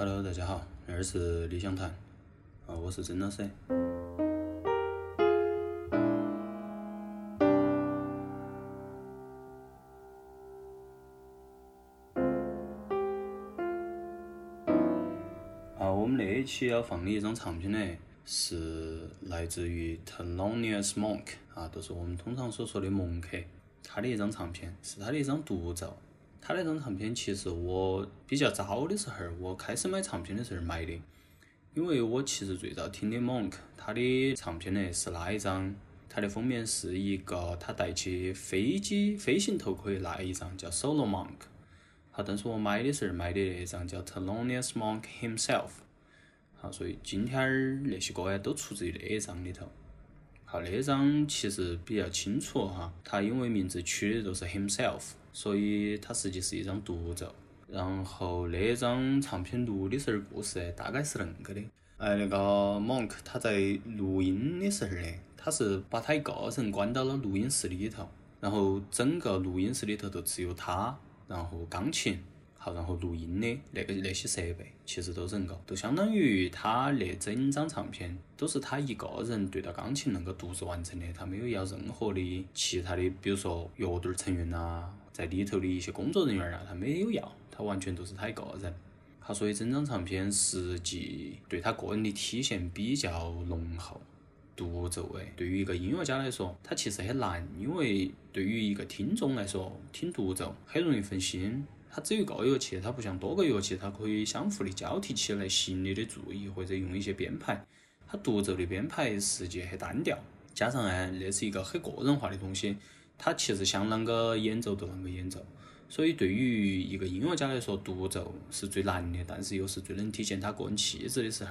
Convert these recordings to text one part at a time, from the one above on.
Hello，大家好，这儿是理想谈，啊，我是曾老师。啊，我们那一期要放的一张唱片呢，是来自于 Thelonious Monk，啊，都是我们通常所说的蒙克，他的一张唱片，是他的一张独奏。他那张唱片其实我比较早的时候，我开始买唱片的时候买的，因为我其实最早听的 Monk，他的唱片呢是那一张，他的封面是一个他戴起飞机飞行头盔那一张叫 Solo Monk，好，但是我买的时候买的那张叫 Thelonious Monk himself，好，所以今天儿那些歌呀都出自于那一张里头。好，那张其实比较清楚哈，它因为名字取的都是 himself，所以它实际是一张独奏。然后那张唱片录的时候故事大概是恁个的，哎，那个 Monk 他在录音的时候呢，他是把他一个人关到了录音室里头，然后整个录音室里头都只有他，然后钢琴。好，然后录音的那个那些设备，其实都是恁个，都相当于他那整张唱片都是他一个人对着钢琴能够独自完成的，他没有要任何的其他的，比如说乐队成员呐，在里头的一些工作人员啊，他没有要，他完全都是他一个人。好，所以整张唱片实际对他个人的体现比较浓厚。独奏诶，对于一个音乐家来说，他其实很难，因为对于一个听众来说，听独奏很容易分心。它只有一个乐器，它不像多个乐器，它可以相互的交替起来吸引你的注意，或者用一些编排。它独奏的编排实际很单调，加上呢，那是一个很个人化的东西，它其实想啷个演奏就啷个演奏。所以对于一个音乐家来说，独奏是最难的，但是又是最能体现他个人气质的时候。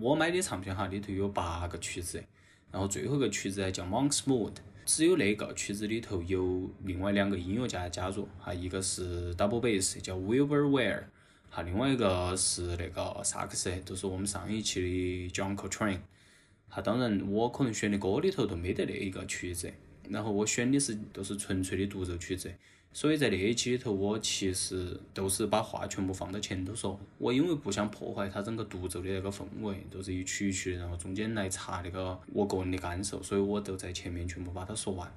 我买的唱片哈里头有八个曲子，然后最后一个曲子呢叫 Monk's Mood。只有那个曲子里头有另外两个音乐家加入，哈，一个是 double bass 叫 Wilbur Ware，哈，另外一个是那个萨克斯，就是我们上一期的 John Coltrane，哈，当然我可能选的歌里头都没得那一个曲子，然后我选的是都是纯粹的独奏曲子。所以在那一期里头，我其实都是把话全部放到前头说。我因为不想破坏它整个独奏的那个氛围，都是一曲一曲的，然后中间来插那个我个人的感受，所以我都在前面全部把它说完。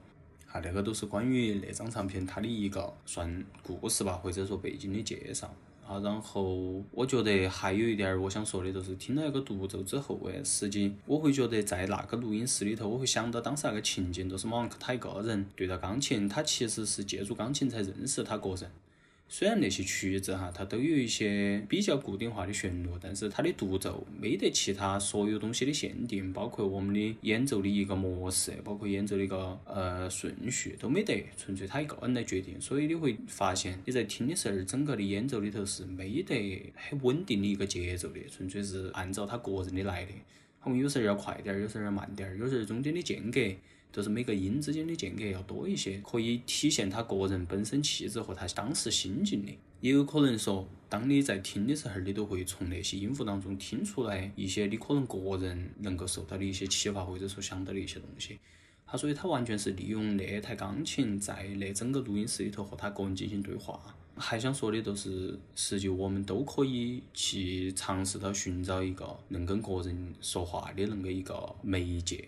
啊，那个都是关于那张唱片它的一个算故事吧，或者说背景的介绍。啊，然后我觉得还有一点儿我想说的，就是听了那个独奏之后，哎，实际我会觉得在那个录音室里头，我会想到当时那个情景，就是马克他一个人对着钢琴，他其实是借助钢琴才认识他个人。虽然那些曲子哈，它都有一些比较固定化的旋律，但是它的独奏没得其他所有东西的限定，包括我们的演奏的一个模式，包括演奏的一个呃顺序都没得，纯粹他一个人来决定。所以你会发现你在听的时候，整个的演奏里头是没得很稳定的一个节奏的，纯粹是按照他个人的来的。他们有时候要快点儿，有时候要慢点儿，有时候中间的间隔。就是每个音之间的间隔要多一些，可以体现他个人本身气质和他当时心境的。也有可能说，当你在听的时候，你都会从那些音符当中听出来一些你可能个人能够受到的一些启发，或者说想到的一些东西。他所以，他完全是利用那台钢琴在那整个录音室里头和他个人进行对话。还想说的都是，实际我们都可以去尝试到寻找一个能跟个人说话的那个一个媒介。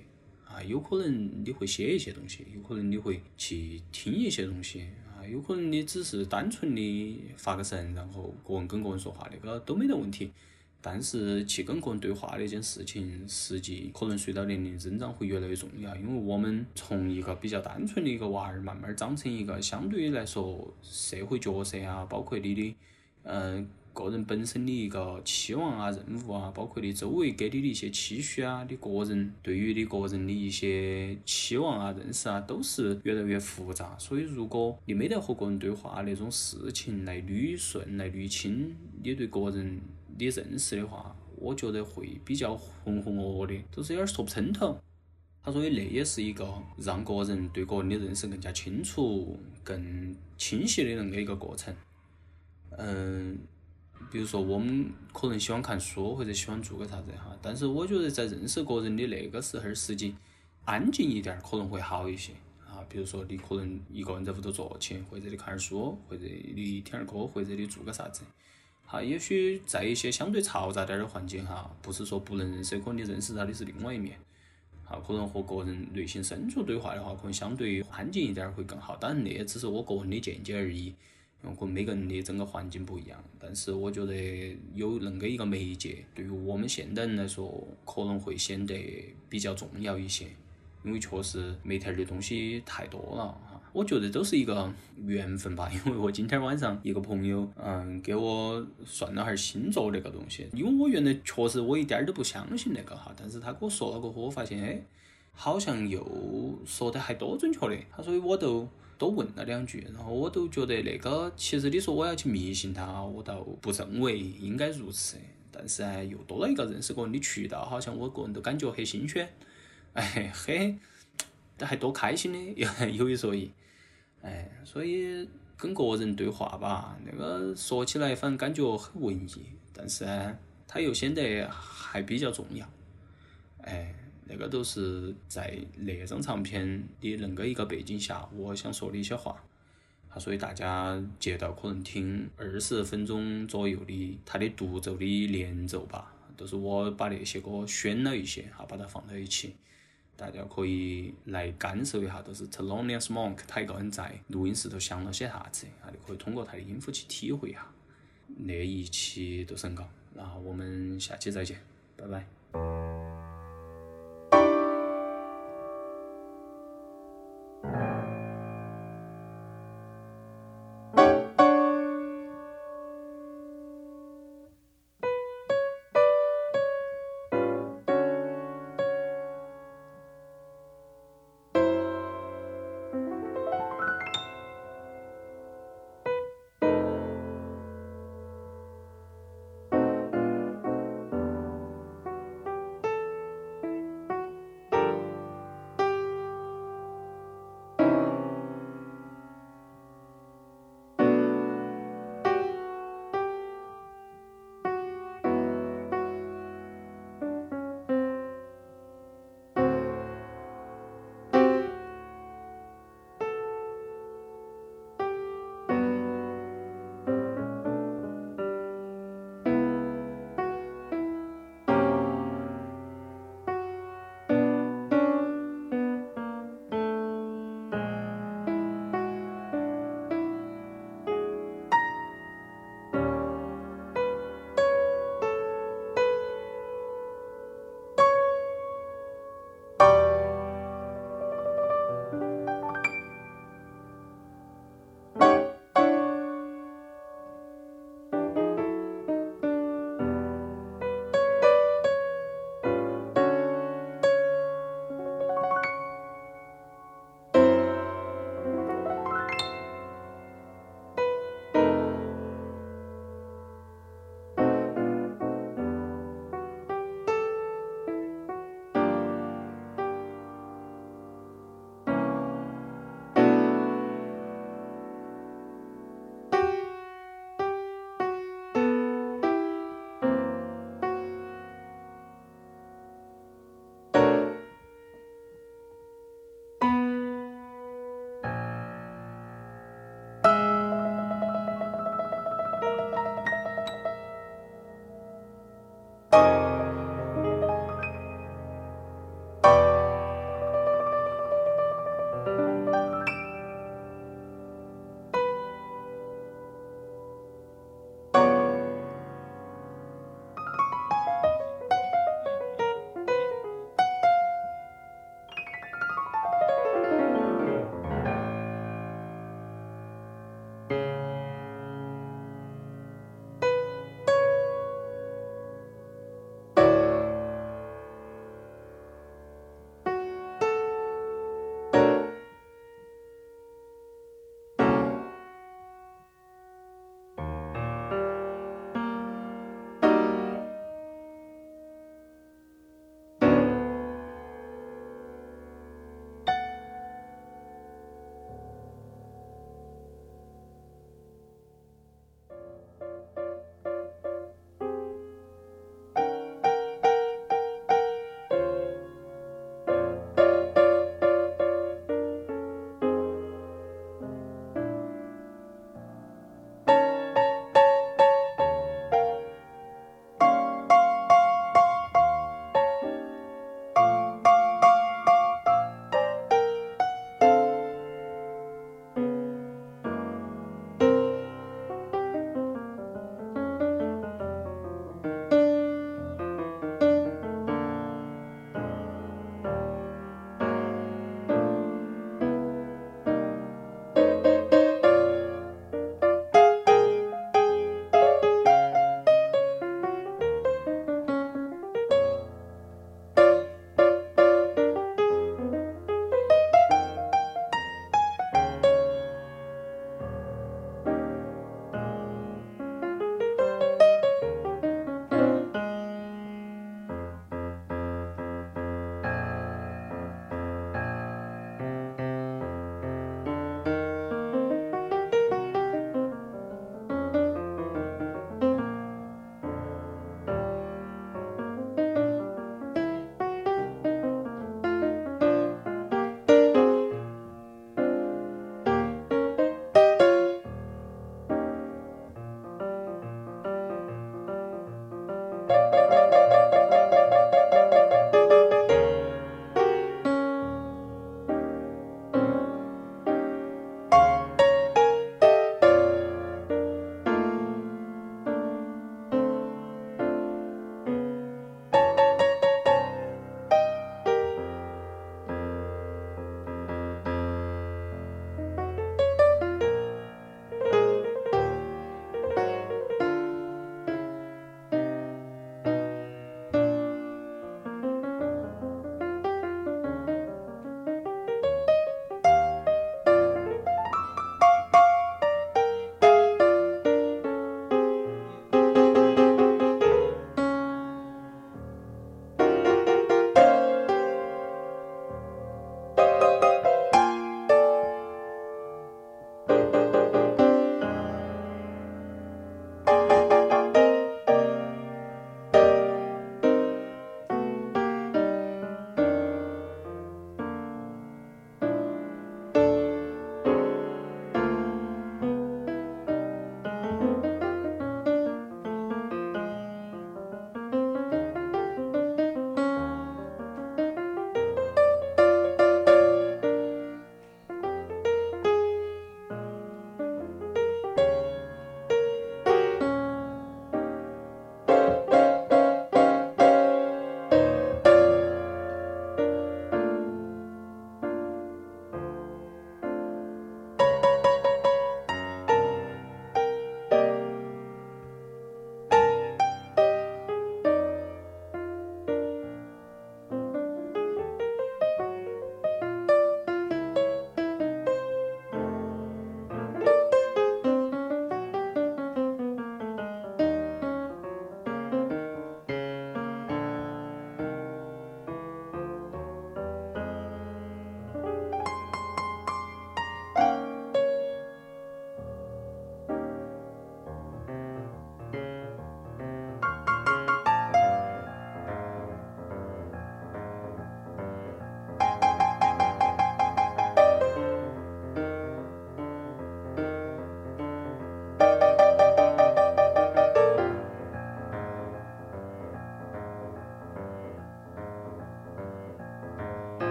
啊，有可能你会写一些东西，有可能你会去听一些东西，啊，有可能你只是单纯的发个神，然后个人跟个人说话，那个都没得问题。但是去跟个人对话那件事情，实际可能随着年龄增长会越来越重要，因为我们从一个比较单纯的一个娃儿，慢慢长成一个相对来说社会角色啊，包括你的，嗯。个人本身的一个期望啊、任务啊，包括你周围给你的一些期许啊，你个人对于你个人的一些期望啊、认识啊，都是越来越复杂。所以，如果你没得和个人对话那种事情来捋顺、来捋清你对个人的认识的话，我觉得会比较浑浑噩噩的，都是有点说不清头。他所以那也是一个让个人对个人的认识更加清楚、更清晰的那么一个过程。嗯。比如说，我们可能喜欢看书或者喜欢做个啥子哈，但是我觉得在认识个人的那个时候，实际安静一点可能会好一些啊。比如说，你可能一个人在屋头坐起，或者你看点书，或者你听点歌，或者你做个啥子，哈，也许在一些相对嘈杂点儿的环境哈，不是说不能认识，可能你认识他的是另外一面。哈，可能和个人内心深处对话的话，可能相对安静一点儿会更好。当然，那只是我个人的见解而已，因为可能每个人的整个环境不一样。但是我觉得有恁个一个媒介，对于我们现代人来说，可能会显得比较重要一些。因为确实媒体的东西太多了哈，我觉得都是一个缘分吧。因为我今天晚上一个朋友，嗯，给我算了下星座那个东西。因为我原来确实我一点儿都不相信那个哈，但是他给我说了过后，我发现哎，好像又说的还多准确的。他所以我都多问了两句，然后我都觉得那个其实你说我要去迷信他，我倒不认为应该如此。但是呢，又多了一个认识个人的渠道，好像我个人都感觉很新鲜。哎，嘿，还多开心的，有一说一，哎，所以跟个人对话吧，那个说起来反正感觉很文艺，但是呢，它又显得还比较重要，哎，那个都是在那张唱片的恁个一个背景下，我想说的一些话，啊，所以大家接到可能听二十分钟左右的它的独奏的连奏吧，都是我把那些歌选了一些，哈，把它放到一起。大家可以来感受一下，都是 Thelonious Monk 他一个人在录音室头想了些啥子，啊，就可以通过他的音符去体会一下。那一期就是很高，然后我们下期再见，拜拜。